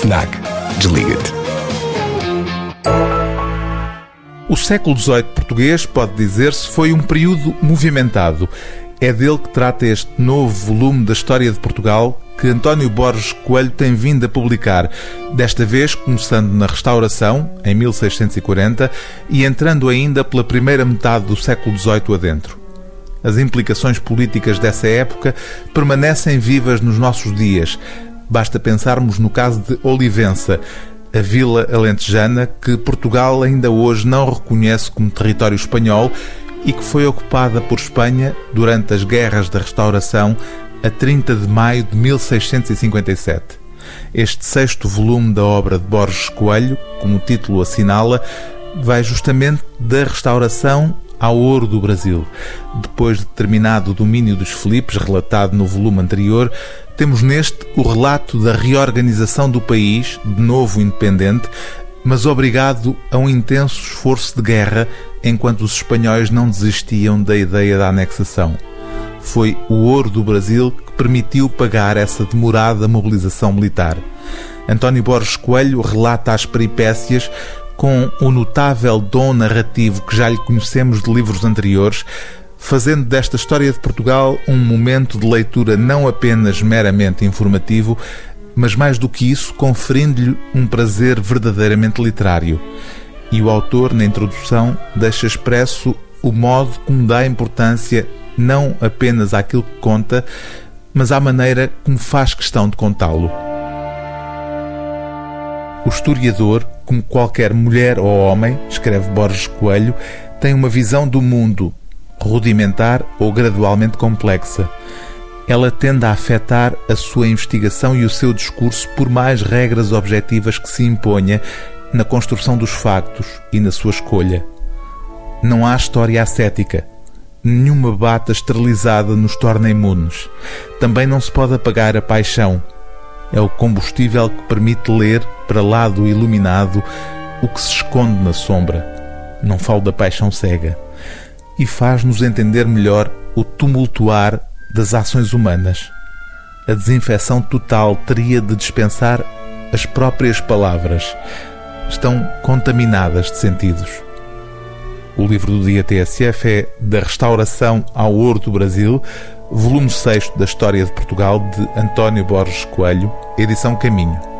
FNAC. Desliga-te. O século XVIII português, pode dizer-se, foi um período movimentado. É dele que trata este novo volume da história de Portugal que António Borges Coelho tem vindo a publicar, desta vez começando na Restauração, em 1640, e entrando ainda pela primeira metade do século XVIII adentro. As implicações políticas dessa época permanecem vivas nos nossos dias. Basta pensarmos no caso de Olivença, a vila alentejana que Portugal ainda hoje não reconhece como território espanhol e que foi ocupada por Espanha durante as guerras da Restauração a 30 de maio de 1657. Este sexto volume da obra de Borges Coelho, como o título assinala, vai justamente da restauração ao ouro do Brasil. Depois de terminado o domínio dos Filipes, relatado no volume anterior, temos neste o relato da reorganização do país, de novo independente, mas obrigado a um intenso esforço de guerra enquanto os espanhóis não desistiam da ideia da anexação. Foi o ouro do Brasil que permitiu pagar essa demorada mobilização militar. António Borges Coelho relata as peripécias com o notável dom narrativo que já lhe conhecemos de livros anteriores, fazendo desta história de Portugal um momento de leitura não apenas meramente informativo, mas mais do que isso, conferindo-lhe um prazer verdadeiramente literário. E o autor, na introdução, deixa expresso o modo como dá importância não apenas àquilo que conta, mas à maneira como faz questão de contá-lo. O historiador, como qualquer mulher ou homem, escreve Borges Coelho, tem uma visão do mundo rudimentar ou gradualmente complexa. Ela tende a afetar a sua investigação e o seu discurso por mais regras objetivas que se imponha na construção dos factos e na sua escolha. Não há história ascética. Nenhuma bata esterilizada nos torna imunes. Também não se pode apagar a paixão é o combustível que permite ler, para lá do iluminado, o que se esconde na sombra. Não falo da paixão cega. E faz-nos entender melhor o tumultuar das ações humanas. A desinfecção total teria de dispensar as próprias palavras. Estão contaminadas de sentidos. O livro do dia TSF é Da Restauração ao Ouro do Brasil, volume 6 da História de Portugal, de António Borges Coelho, edição Caminho.